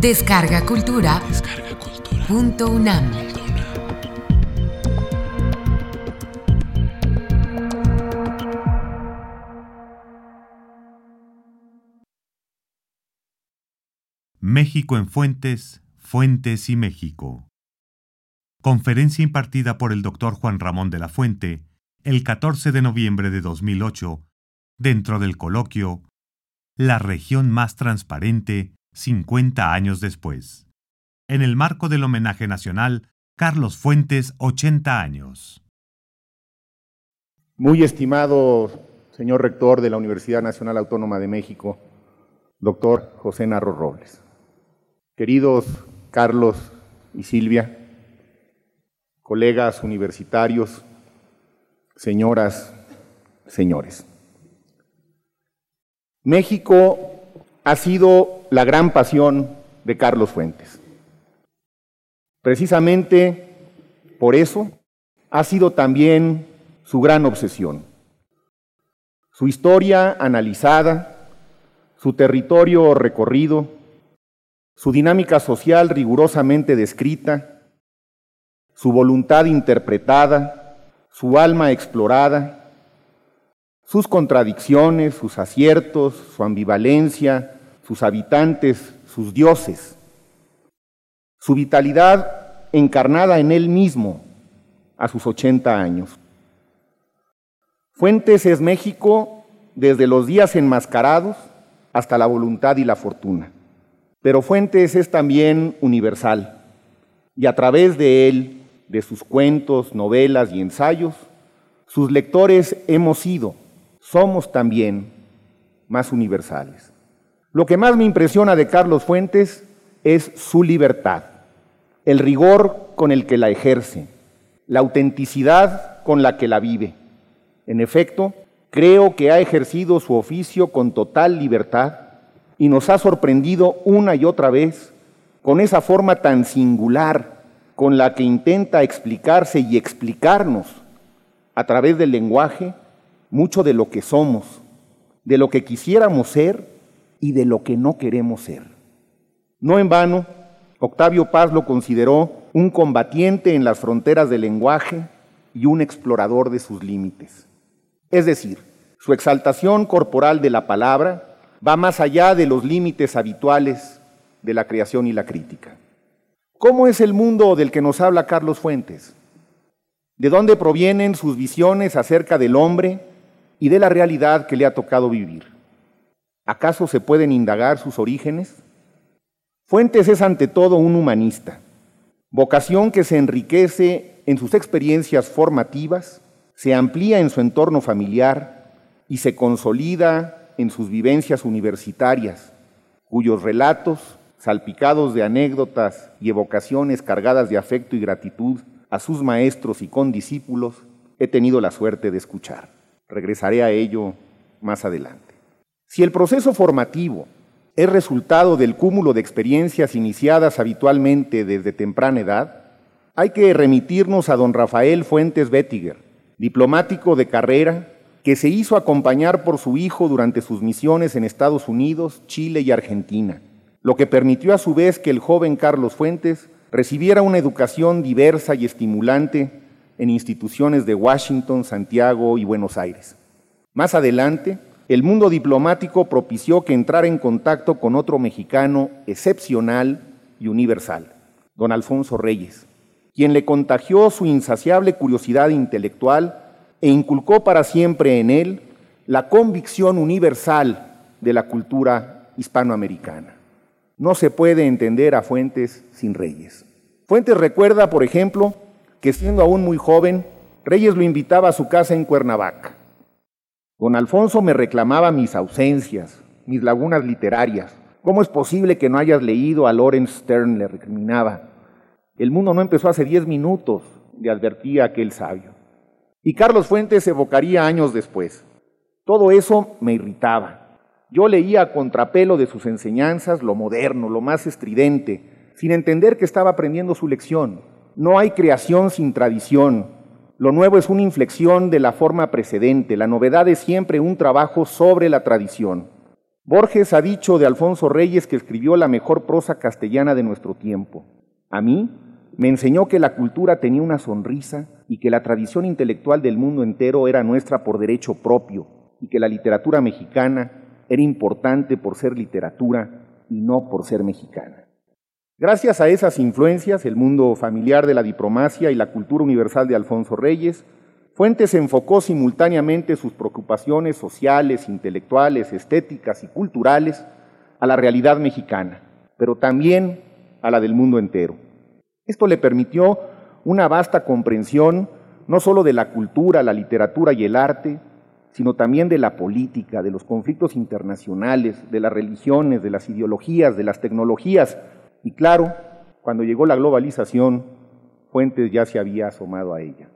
Descarga Cultura. Punto UNAM. México en Fuentes, Fuentes y México. Conferencia impartida por el doctor Juan Ramón de la Fuente el 14 de noviembre de 2008, dentro del coloquio La región más transparente 50 años después, en el marco del homenaje nacional Carlos Fuentes 80 años. Muy estimado señor rector de la Universidad Nacional Autónoma de México, doctor José Narro Robles. Queridos Carlos y Silvia, colegas universitarios, señoras, señores. México ha sido la gran pasión de Carlos Fuentes. Precisamente por eso ha sido también su gran obsesión. Su historia analizada, su territorio recorrido, su dinámica social rigurosamente descrita, su voluntad interpretada, su alma explorada, sus contradicciones, sus aciertos, su ambivalencia, sus habitantes, sus dioses, su vitalidad encarnada en él mismo a sus 80 años. Fuentes es México desde los días enmascarados hasta la voluntad y la fortuna. Pero Fuentes es también universal y a través de él, de sus cuentos, novelas y ensayos, sus lectores hemos sido, somos también más universales. Lo que más me impresiona de Carlos Fuentes es su libertad, el rigor con el que la ejerce, la autenticidad con la que la vive. En efecto, creo que ha ejercido su oficio con total libertad y nos ha sorprendido una y otra vez con esa forma tan singular con la que intenta explicarse y explicarnos a través del lenguaje mucho de lo que somos, de lo que quisiéramos ser y de lo que no queremos ser. No en vano, Octavio Paz lo consideró un combatiente en las fronteras del lenguaje y un explorador de sus límites. Es decir, su exaltación corporal de la palabra va más allá de los límites habituales de la creación y la crítica. ¿Cómo es el mundo del que nos habla Carlos Fuentes? ¿De dónde provienen sus visiones acerca del hombre y de la realidad que le ha tocado vivir? ¿Acaso se pueden indagar sus orígenes? Fuentes es ante todo un humanista, vocación que se enriquece en sus experiencias formativas, se amplía en su entorno familiar y se consolida en sus vivencias universitarias, cuyos relatos, salpicados de anécdotas y evocaciones cargadas de afecto y gratitud a sus maestros y condiscípulos, he tenido la suerte de escuchar. Regresaré a ello más adelante. Si el proceso formativo es resultado del cúmulo de experiencias iniciadas habitualmente desde temprana edad, hay que remitirnos a don Rafael Fuentes Bettiger, diplomático de carrera que se hizo acompañar por su hijo durante sus misiones en Estados Unidos, Chile y Argentina, lo que permitió a su vez que el joven Carlos Fuentes recibiera una educación diversa y estimulante en instituciones de Washington, Santiago y Buenos Aires. Más adelante, el mundo diplomático propició que entrara en contacto con otro mexicano excepcional y universal, don Alfonso Reyes, quien le contagió su insaciable curiosidad intelectual e inculcó para siempre en él la convicción universal de la cultura hispanoamericana. No se puede entender a Fuentes sin Reyes. Fuentes recuerda, por ejemplo, que siendo aún muy joven, Reyes lo invitaba a su casa en Cuernavaca Don Alfonso me reclamaba mis ausencias, mis lagunas literarias. ¿Cómo es posible que no hayas leído a Lawrence Stern? le recriminaba. El mundo no empezó hace diez minutos, le advertía aquel sabio. Y Carlos Fuentes evocaría años después. Todo eso me irritaba. Yo leía a contrapelo de sus enseñanzas lo moderno, lo más estridente, sin entender que estaba aprendiendo su lección. No hay creación sin tradición, lo nuevo es una inflexión de la forma precedente. La novedad es siempre un trabajo sobre la tradición. Borges ha dicho de Alfonso Reyes que escribió la mejor prosa castellana de nuestro tiempo. A mí me enseñó que la cultura tenía una sonrisa y que la tradición intelectual del mundo entero era nuestra por derecho propio y que la literatura mexicana era importante por ser literatura y no por ser mexicana. Gracias a esas influencias, el mundo familiar de la diplomacia y la cultura universal de Alfonso Reyes, Fuentes enfocó simultáneamente sus preocupaciones sociales, intelectuales, estéticas y culturales a la realidad mexicana, pero también a la del mundo entero. Esto le permitió una vasta comprensión no solo de la cultura, la literatura y el arte, sino también de la política, de los conflictos internacionales, de las religiones, de las ideologías, de las tecnologías. Y claro, cuando llegó la globalización, Fuentes ya se había asomado a ella.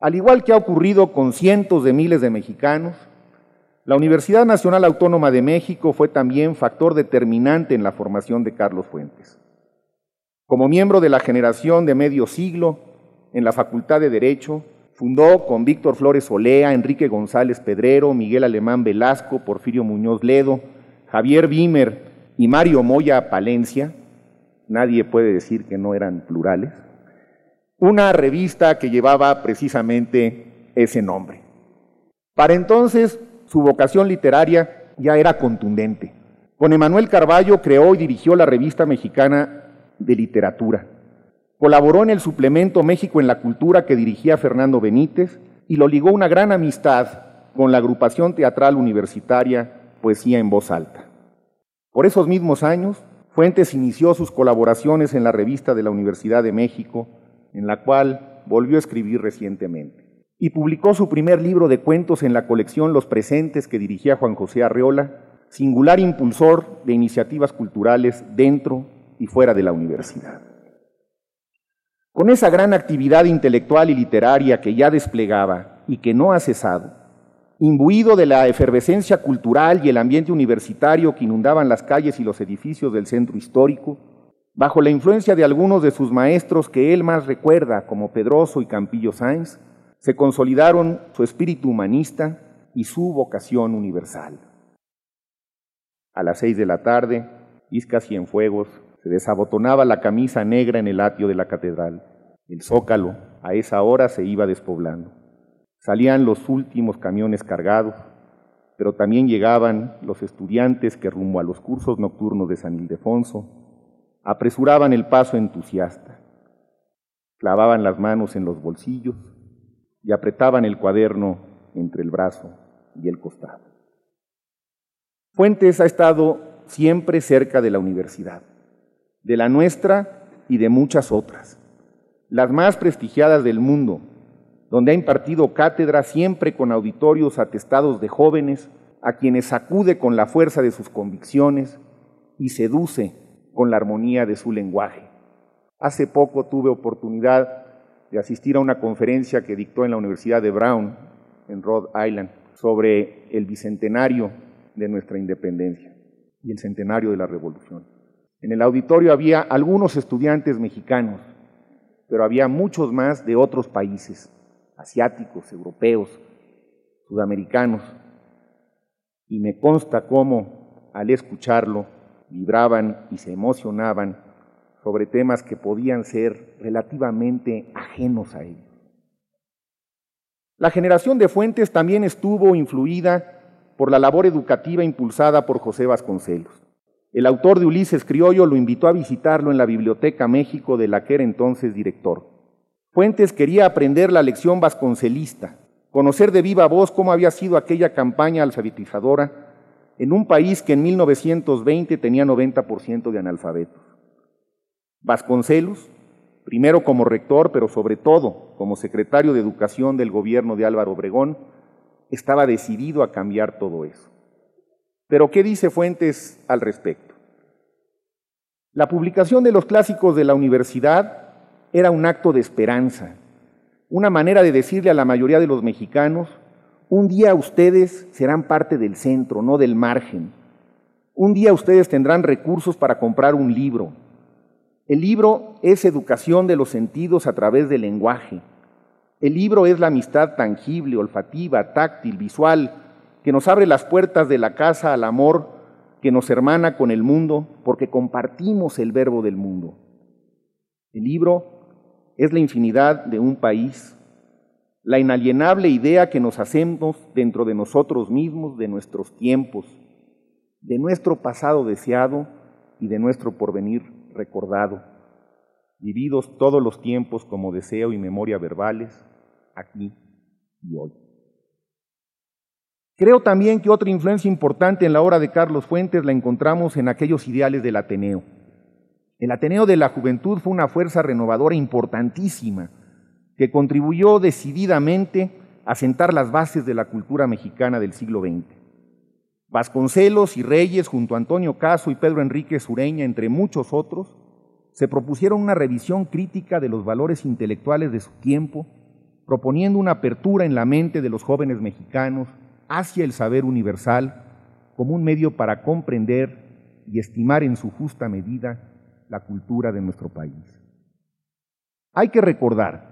Al igual que ha ocurrido con cientos de miles de mexicanos, la Universidad Nacional Autónoma de México fue también factor determinante en la formación de Carlos Fuentes. Como miembro de la generación de medio siglo en la Facultad de Derecho, fundó con Víctor Flores Olea, Enrique González Pedrero, Miguel Alemán Velasco, Porfirio Muñoz Ledo, Javier Bimer y Mario Moya Palencia, nadie puede decir que no eran plurales, una revista que llevaba precisamente ese nombre. Para entonces, su vocación literaria ya era contundente. Con Emanuel Carballo creó y dirigió la revista mexicana de literatura. Colaboró en el suplemento México en la Cultura que dirigía Fernando Benítez y lo ligó una gran amistad con la agrupación teatral universitaria Poesía en Voz Alta. Por esos mismos años, Fuentes inició sus colaboraciones en la revista de la Universidad de México, en la cual volvió a escribir recientemente. Y publicó su primer libro de cuentos en la colección Los Presentes que dirigía Juan José Arreola, singular impulsor de iniciativas culturales dentro y fuera de la universidad. Con esa gran actividad intelectual y literaria que ya desplegaba y que no ha cesado, imbuido de la efervescencia cultural y el ambiente universitario que inundaban las calles y los edificios del centro histórico, Bajo la influencia de algunos de sus maestros que él más recuerda, como Pedroso y Campillo Sáenz, se consolidaron su espíritu humanista y su vocación universal. A las seis de la tarde, Isca Cienfuegos se desabotonaba la camisa negra en el atrio de la catedral. El zócalo a esa hora se iba despoblando. Salían los últimos camiones cargados, pero también llegaban los estudiantes que rumbo a los cursos nocturnos de San Ildefonso apresuraban el paso entusiasta, clavaban las manos en los bolsillos y apretaban el cuaderno entre el brazo y el costado. Fuentes ha estado siempre cerca de la universidad, de la nuestra y de muchas otras, las más prestigiadas del mundo, donde ha impartido cátedra siempre con auditorios atestados de jóvenes a quienes sacude con la fuerza de sus convicciones y seduce con la armonía de su lenguaje. Hace poco tuve oportunidad de asistir a una conferencia que dictó en la Universidad de Brown, en Rhode Island, sobre el bicentenario de nuestra independencia y el centenario de la revolución. En el auditorio había algunos estudiantes mexicanos, pero había muchos más de otros países, asiáticos, europeos, sudamericanos, y me consta cómo al escucharlo vibraban y se emocionaban sobre temas que podían ser relativamente ajenos a ellos. La generación de Fuentes también estuvo influida por la labor educativa impulsada por José Vasconcelos. El autor de Ulises Criollo lo invitó a visitarlo en la Biblioteca México de la que era entonces director. Fuentes quería aprender la lección vasconcelista, conocer de viva voz cómo había sido aquella campaña alfabetizadora en un país que en 1920 tenía 90% de analfabetos. Vasconcelos, primero como rector, pero sobre todo como secretario de Educación del gobierno de Álvaro Obregón, estaba decidido a cambiar todo eso. Pero ¿qué dice Fuentes al respecto? La publicación de los clásicos de la universidad era un acto de esperanza, una manera de decirle a la mayoría de los mexicanos un día ustedes serán parte del centro, no del margen. Un día ustedes tendrán recursos para comprar un libro. El libro es educación de los sentidos a través del lenguaje. El libro es la amistad tangible, olfativa, táctil, visual, que nos abre las puertas de la casa al amor que nos hermana con el mundo porque compartimos el verbo del mundo. El libro es la infinidad de un país, la inalienable idea que nos hacemos dentro de nosotros mismos, de nuestros tiempos, de nuestro pasado deseado y de nuestro porvenir recordado, vividos todos los tiempos como deseo y memoria verbales, aquí y hoy. Creo también que otra influencia importante en la obra de Carlos Fuentes la encontramos en aquellos ideales del Ateneo. El Ateneo de la Juventud fue una fuerza renovadora importantísima que contribuyó decididamente a sentar las bases de la cultura mexicana del siglo XX. Vasconcelos y Reyes, junto a Antonio Caso y Pedro Enrique Sureña, entre muchos otros, se propusieron una revisión crítica de los valores intelectuales de su tiempo, proponiendo una apertura en la mente de los jóvenes mexicanos hacia el saber universal como un medio para comprender y estimar en su justa medida la cultura de nuestro país. Hay que recordar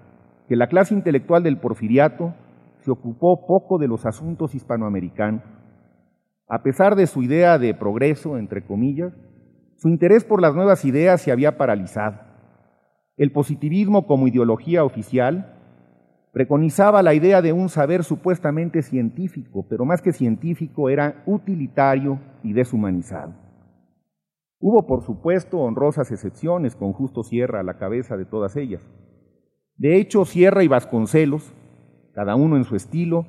que la clase intelectual del porfiriato se ocupó poco de los asuntos hispanoamericanos. A pesar de su idea de progreso, entre comillas, su interés por las nuevas ideas se había paralizado. El positivismo como ideología oficial preconizaba la idea de un saber supuestamente científico, pero más que científico era utilitario y deshumanizado. Hubo, por supuesto, honrosas excepciones, con Justo Sierra a la cabeza de todas ellas. De hecho, Sierra y Vasconcelos, cada uno en su estilo,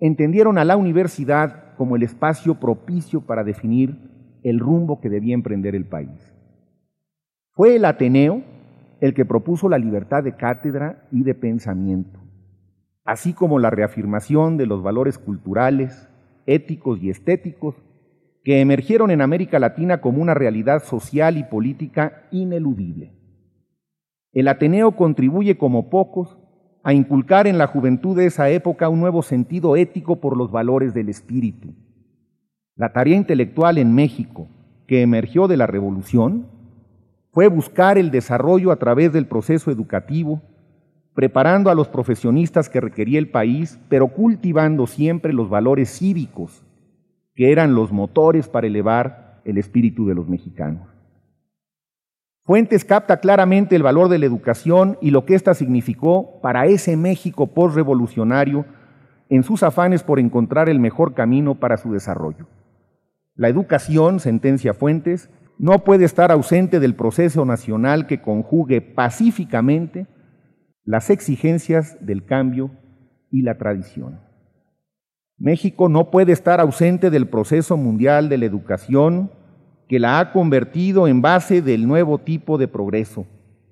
entendieron a la universidad como el espacio propicio para definir el rumbo que debía emprender el país. Fue el Ateneo el que propuso la libertad de cátedra y de pensamiento así como la reafirmación de los valores culturales, éticos y estéticos que emergieron en América Latina como una realidad social y política ineludible. El Ateneo contribuye como pocos a inculcar en la juventud de esa época un nuevo sentido ético por los valores del espíritu. La tarea intelectual en México, que emergió de la revolución, fue buscar el desarrollo a través del proceso educativo preparando a los profesionistas que requería el país, pero cultivando siempre los valores cívicos, que eran los motores para elevar el espíritu de los mexicanos. Fuentes capta claramente el valor de la educación y lo que ésta significó para ese México postrevolucionario en sus afanes por encontrar el mejor camino para su desarrollo. La educación, sentencia Fuentes, no puede estar ausente del proceso nacional que conjugue pacíficamente las exigencias del cambio y la tradición. México no puede estar ausente del proceso mundial de la educación que la ha convertido en base del nuevo tipo de progreso,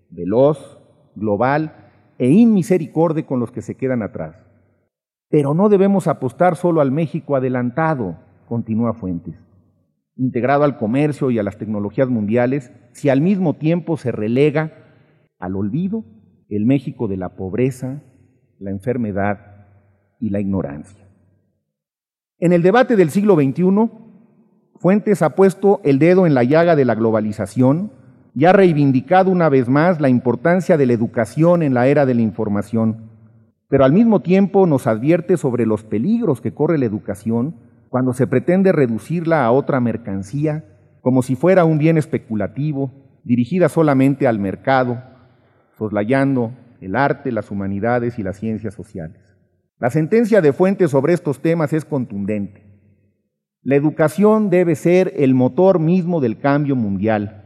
veloz, global e inmisericorde con los que se quedan atrás. Pero no debemos apostar solo al México adelantado, continúa Fuentes, integrado al comercio y a las tecnologías mundiales, si al mismo tiempo se relega al olvido el México de la pobreza, la enfermedad y la ignorancia. En el debate del siglo XXI, Fuentes ha puesto el dedo en la llaga de la globalización y ha reivindicado una vez más la importancia de la educación en la era de la información, pero al mismo tiempo nos advierte sobre los peligros que corre la educación cuando se pretende reducirla a otra mercancía, como si fuera un bien especulativo, dirigida solamente al mercado, soslayando el arte, las humanidades y las ciencias sociales. La sentencia de Fuentes sobre estos temas es contundente. La educación debe ser el motor mismo del cambio mundial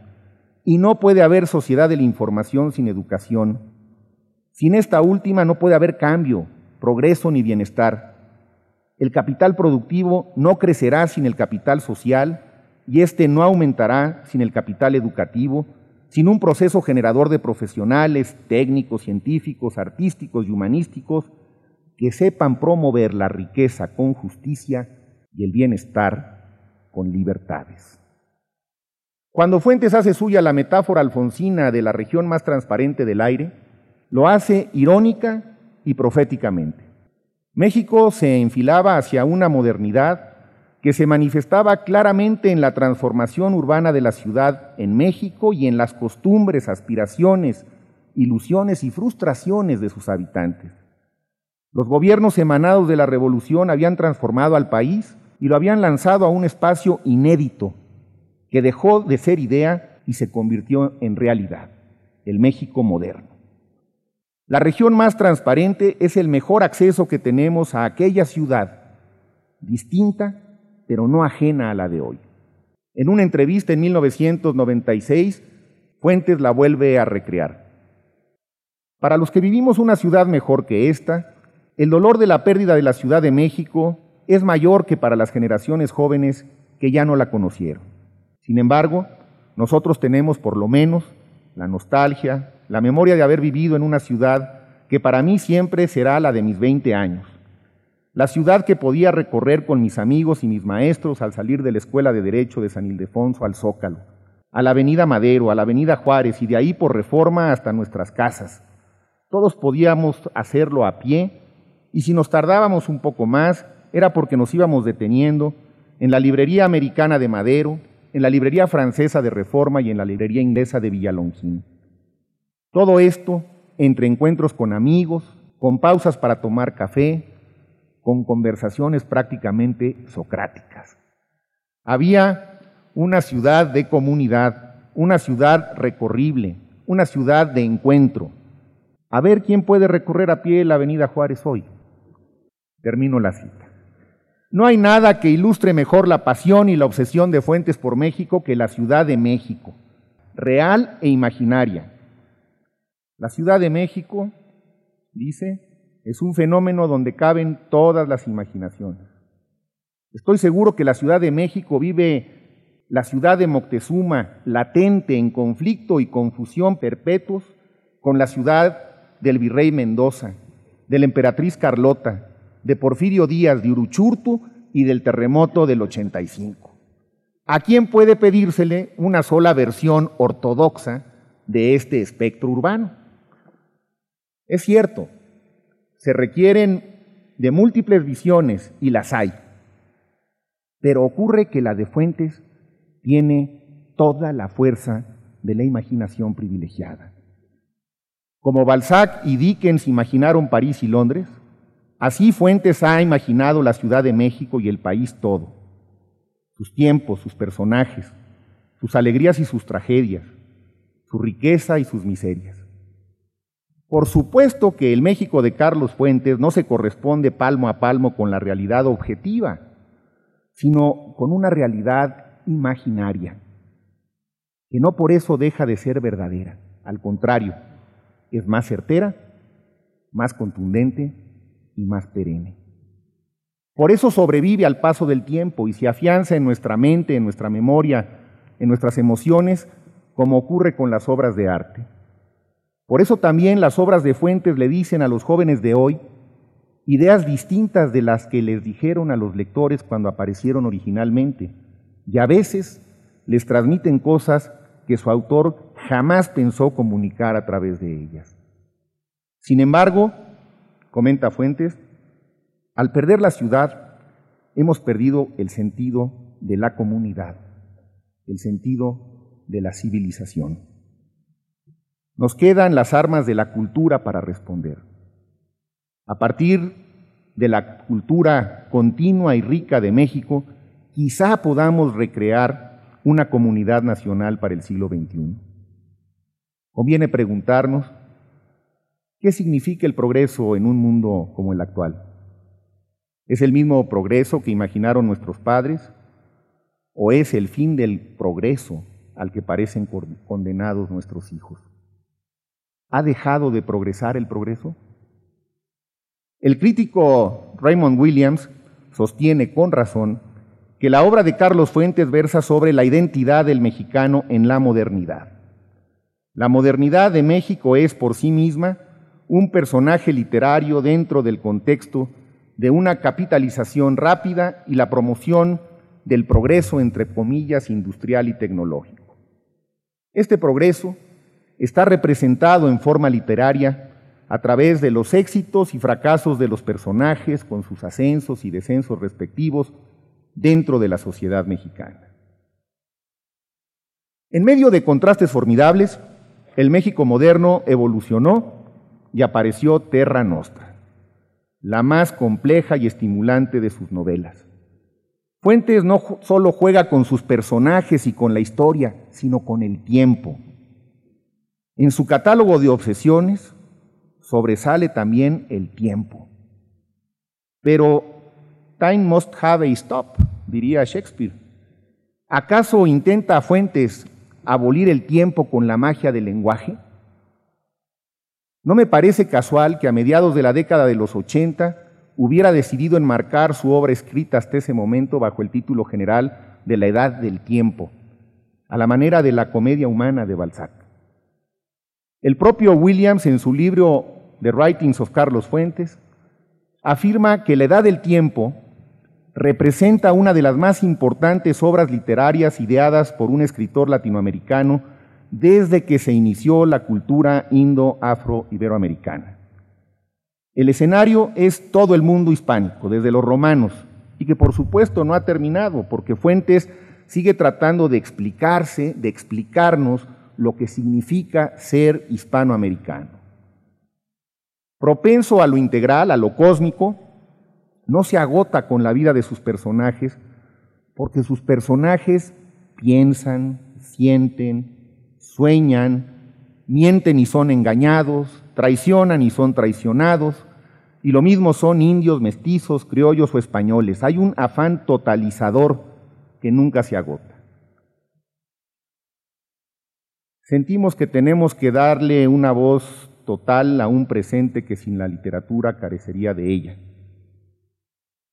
y no puede haber sociedad de la información sin educación. Sin esta última no puede haber cambio, progreso ni bienestar. El capital productivo no crecerá sin el capital social y éste no aumentará sin el capital educativo sin un proceso generador de profesionales, técnicos, científicos, artísticos y humanísticos que sepan promover la riqueza con justicia y el bienestar con libertades. Cuando Fuentes hace suya la metáfora alfonsina de la región más transparente del aire, lo hace irónica y proféticamente. México se enfilaba hacia una modernidad que se manifestaba claramente en la transformación urbana de la ciudad en México y en las costumbres, aspiraciones, ilusiones y frustraciones de sus habitantes. Los gobiernos emanados de la revolución habían transformado al país y lo habían lanzado a un espacio inédito, que dejó de ser idea y se convirtió en realidad, el México moderno. La región más transparente es el mejor acceso que tenemos a aquella ciudad, distinta, pero no ajena a la de hoy. En una entrevista en 1996, Fuentes la vuelve a recrear. Para los que vivimos una ciudad mejor que esta, el dolor de la pérdida de la Ciudad de México es mayor que para las generaciones jóvenes que ya no la conocieron. Sin embargo, nosotros tenemos por lo menos la nostalgia, la memoria de haber vivido en una ciudad que para mí siempre será la de mis 20 años. La ciudad que podía recorrer con mis amigos y mis maestros al salir de la Escuela de Derecho de San Ildefonso al Zócalo, a la Avenida Madero, a la Avenida Juárez y de ahí por reforma hasta nuestras casas. Todos podíamos hacerlo a pie y si nos tardábamos un poco más era porque nos íbamos deteniendo en la librería americana de Madero, en la librería francesa de Reforma y en la librería inglesa de Villalongín. Todo esto entre encuentros con amigos, con pausas para tomar café, con conversaciones prácticamente socráticas. Había una ciudad de comunidad, una ciudad recorrible, una ciudad de encuentro. A ver quién puede recorrer a pie la Avenida Juárez hoy. Termino la cita. No hay nada que ilustre mejor la pasión y la obsesión de Fuentes por México que la Ciudad de México, real e imaginaria, la Ciudad de México, dice, es un fenómeno donde caben todas las imaginaciones. Estoy seguro que la Ciudad de México vive la ciudad de Moctezuma, latente en conflicto y confusión perpetuos con la ciudad del virrey Mendoza, de la emperatriz Carlota, de Porfirio Díaz, de Uruchurtu y del terremoto del 85. ¿A quién puede pedírsele una sola versión ortodoxa de este espectro urbano? Es cierto, se requieren de múltiples visiones y las hay, pero ocurre que la de Fuentes tiene toda la fuerza de la imaginación privilegiada. Como Balzac y Dickens imaginaron París y Londres, así Fuentes ha imaginado la Ciudad de México y el país todo, sus tiempos, sus personajes, sus alegrías y sus tragedias, su riqueza y sus miserias. Por supuesto que el México de Carlos Fuentes no se corresponde palmo a palmo con la realidad objetiva, sino con una realidad imaginaria, que no por eso deja de ser verdadera, al contrario, es más certera, más contundente y más perenne. Por eso sobrevive al paso del tiempo y se afianza en nuestra mente, en nuestra memoria, en nuestras emociones, como ocurre con las obras de arte. Por eso también las obras de Fuentes le dicen a los jóvenes de hoy ideas distintas de las que les dijeron a los lectores cuando aparecieron originalmente, y a veces les transmiten cosas que su autor jamás pensó comunicar a través de ellas. Sin embargo, comenta Fuentes, al perder la ciudad, hemos perdido el sentido de la comunidad, el sentido de la civilización. Nos quedan las armas de la cultura para responder. A partir de la cultura continua y rica de México, quizá podamos recrear una comunidad nacional para el siglo XXI. Conviene preguntarnos, ¿qué significa el progreso en un mundo como el actual? ¿Es el mismo progreso que imaginaron nuestros padres? ¿O es el fin del progreso al que parecen condenados nuestros hijos? ¿Ha dejado de progresar el progreso? El crítico Raymond Williams sostiene con razón que la obra de Carlos Fuentes versa sobre la identidad del mexicano en la modernidad. La modernidad de México es por sí misma un personaje literario dentro del contexto de una capitalización rápida y la promoción del progreso, entre comillas, industrial y tecnológico. Este progreso está representado en forma literaria a través de los éxitos y fracasos de los personajes con sus ascensos y descensos respectivos dentro de la sociedad mexicana. En medio de contrastes formidables, el México moderno evolucionó y apareció Terra Nostra, la más compleja y estimulante de sus novelas. Fuentes no solo juega con sus personajes y con la historia, sino con el tiempo. En su catálogo de obsesiones sobresale también el tiempo. Pero time must have a stop, diría Shakespeare. ¿Acaso intenta Fuentes abolir el tiempo con la magia del lenguaje? No me parece casual que a mediados de la década de los 80 hubiera decidido enmarcar su obra escrita hasta ese momento bajo el título general de La Edad del Tiempo, a la manera de la comedia humana de Balzac. El propio Williams, en su libro The Writings of Carlos Fuentes, afirma que La Edad del Tiempo representa una de las más importantes obras literarias ideadas por un escritor latinoamericano desde que se inició la cultura indo-afro-iberoamericana. El escenario es todo el mundo hispánico, desde los romanos, y que por supuesto no ha terminado, porque Fuentes sigue tratando de explicarse, de explicarnos lo que significa ser hispanoamericano. Propenso a lo integral, a lo cósmico, no se agota con la vida de sus personajes, porque sus personajes piensan, sienten, sueñan, mienten y son engañados, traicionan y son traicionados, y lo mismo son indios, mestizos, criollos o españoles. Hay un afán totalizador que nunca se agota. Sentimos que tenemos que darle una voz total a un presente que sin la literatura carecería de ella.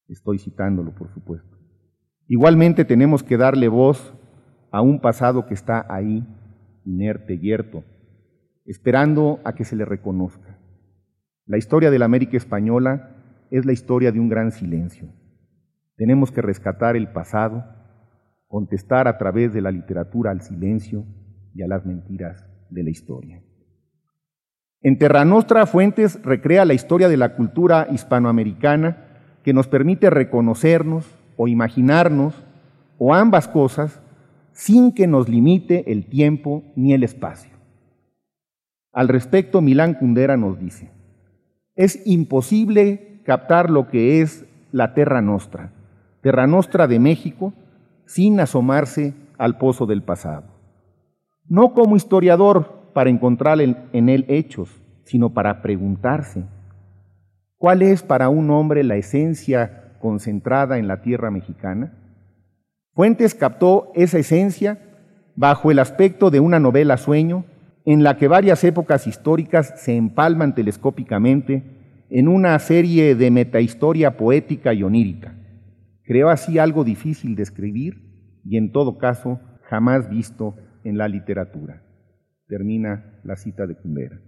Estoy citándolo, por supuesto. Igualmente tenemos que darle voz a un pasado que está ahí, inerte, yerto, esperando a que se le reconozca. La historia de la América española es la historia de un gran silencio. Tenemos que rescatar el pasado, contestar a través de la literatura al silencio y a las mentiras de la historia. En Terra Nostra Fuentes recrea la historia de la cultura hispanoamericana que nos permite reconocernos o imaginarnos o ambas cosas sin que nos limite el tiempo ni el espacio. Al respecto, Milán Kundera nos dice, es imposible captar lo que es la Terra Nostra, Terra Nostra de México, sin asomarse al pozo del pasado. No como historiador para encontrar en él hechos, sino para preguntarse, ¿cuál es para un hombre la esencia concentrada en la tierra mexicana? Fuentes captó esa esencia bajo el aspecto de una novela sueño en la que varias épocas históricas se empalman telescópicamente en una serie de metahistoria poética y onírica. Creó así algo difícil de escribir y en todo caso jamás visto en la literatura. Termina la cita de Cumbera.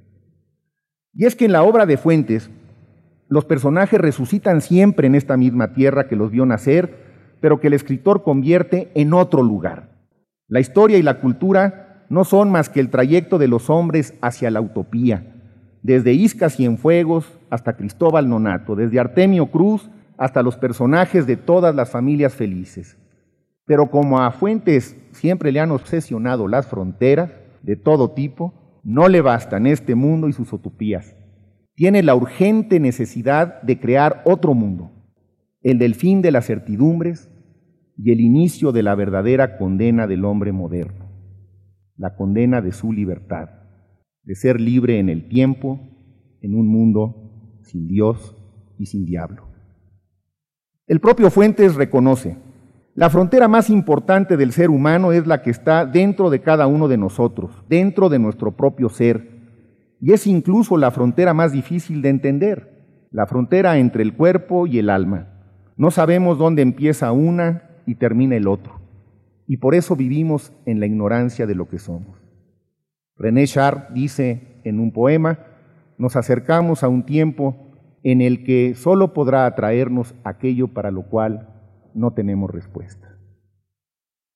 Y es que en la obra de Fuentes, los personajes resucitan siempre en esta misma tierra que los vio nacer, pero que el escritor convierte en otro lugar. La historia y la cultura no son más que el trayecto de los hombres hacia la utopía, desde Iscas y Enfuegos hasta Cristóbal Nonato, desde Artemio Cruz hasta los personajes de todas las familias felices. Pero como a Fuentes siempre le han obsesionado las fronteras de todo tipo, no le bastan este mundo y sus utopías. Tiene la urgente necesidad de crear otro mundo, el del fin de las certidumbres y el inicio de la verdadera condena del hombre moderno la condena de su libertad, de ser libre en el tiempo, en un mundo sin Dios y sin diablo. El propio Fuentes reconoce, la frontera más importante del ser humano es la que está dentro de cada uno de nosotros, dentro de nuestro propio ser, y es incluso la frontera más difícil de entender, la frontera entre el cuerpo y el alma. No sabemos dónde empieza una y termina el otro y por eso vivimos en la ignorancia de lo que somos. René Char dice en un poema, nos acercamos a un tiempo en el que solo podrá atraernos aquello para lo cual no tenemos respuesta.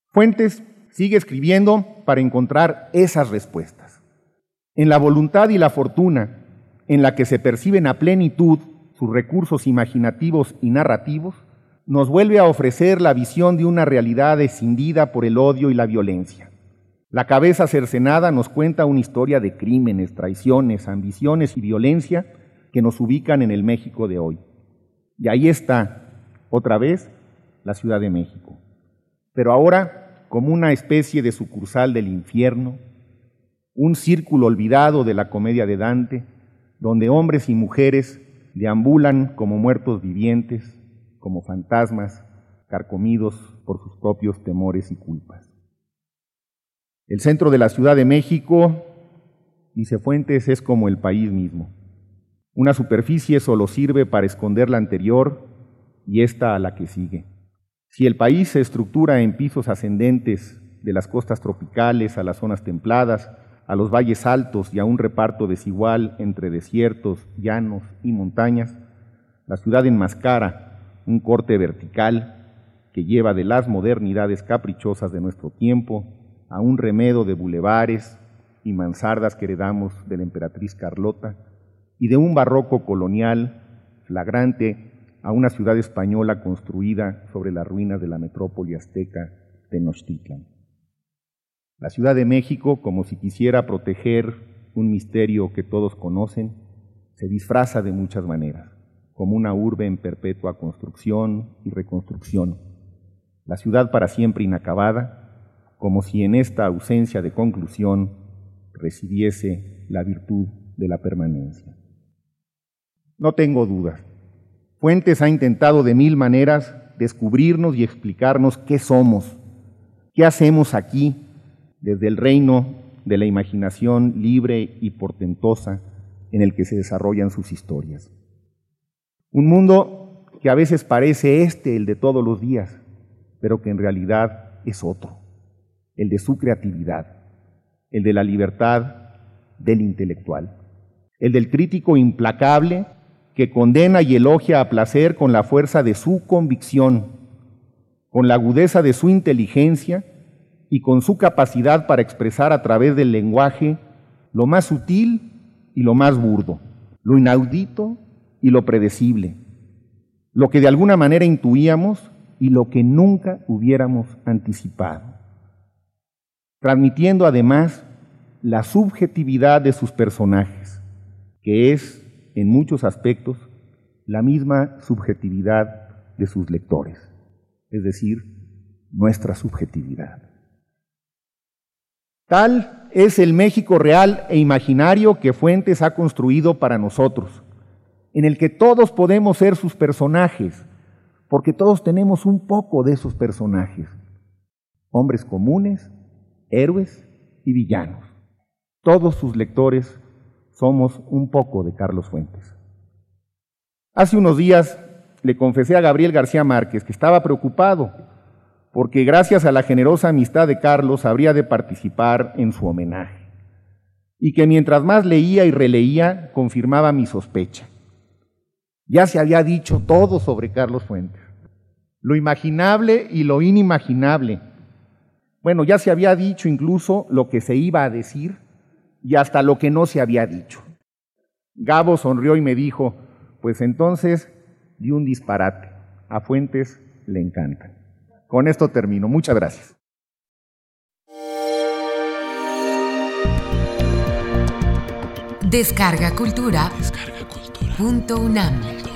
Fuentes sigue escribiendo para encontrar esas respuestas. En la voluntad y la fortuna, en la que se perciben a plenitud sus recursos imaginativos y narrativos, nos vuelve a ofrecer la visión de una realidad escindida por el odio y la violencia. La cabeza cercenada nos cuenta una historia de crímenes, traiciones, ambiciones y violencia que nos ubican en el México de hoy. Y ahí está, otra vez, la Ciudad de México, pero ahora como una especie de sucursal del infierno, un círculo olvidado de la comedia de Dante, donde hombres y mujeres deambulan como muertos vivientes, como fantasmas, carcomidos por sus propios temores y culpas. El centro de la Ciudad de México, dice Fuentes, es como el país mismo. Una superficie solo sirve para esconder la anterior y esta a la que sigue. Si el país se estructura en pisos ascendentes de las costas tropicales a las zonas templadas, a los valles altos y a un reparto desigual entre desiertos, llanos y montañas, la ciudad enmascara un corte vertical que lleva de las modernidades caprichosas de nuestro tiempo a un remedo de bulevares y mansardas que heredamos de la emperatriz Carlota y de un barroco colonial flagrante a una ciudad española construida sobre las ruinas de la metrópoli azteca Tenochtitlan. La Ciudad de México, como si quisiera proteger un misterio que todos conocen, se disfraza de muchas maneras, como una urbe en perpetua construcción y reconstrucción. La ciudad para siempre inacabada, como si en esta ausencia de conclusión residiese la virtud de la permanencia. No tengo dudas. Fuentes ha intentado de mil maneras descubrirnos y explicarnos qué somos, qué hacemos aquí desde el reino de la imaginación libre y portentosa en el que se desarrollan sus historias. Un mundo que a veces parece este, el de todos los días, pero que en realidad es otro, el de su creatividad, el de la libertad del intelectual, el del crítico implacable que condena y elogia a placer con la fuerza de su convicción, con la agudeza de su inteligencia y con su capacidad para expresar a través del lenguaje lo más sutil y lo más burdo, lo inaudito y lo predecible, lo que de alguna manera intuíamos y lo que nunca hubiéramos anticipado, transmitiendo además la subjetividad de sus personajes, que es, en muchos aspectos, la misma subjetividad de sus lectores, es decir, nuestra subjetividad. Tal es el México real e imaginario que Fuentes ha construido para nosotros, en el que todos podemos ser sus personajes, porque todos tenemos un poco de esos personajes, hombres comunes, héroes y villanos. Todos sus lectores somos un poco de Carlos Fuentes. Hace unos días le confesé a Gabriel García Márquez que estaba preocupado porque gracias a la generosa amistad de Carlos habría de participar en su homenaje. Y que mientras más leía y releía, confirmaba mi sospecha. Ya se había dicho todo sobre Carlos Fuentes, lo imaginable y lo inimaginable. Bueno, ya se había dicho incluso lo que se iba a decir y hasta lo que no se había dicho. Gabo sonrió y me dijo, pues entonces di un disparate. A Fuentes le encanta. Con esto termino. Muchas gracias. Descarga Cultura. Descarga cultura. Punto UNAM.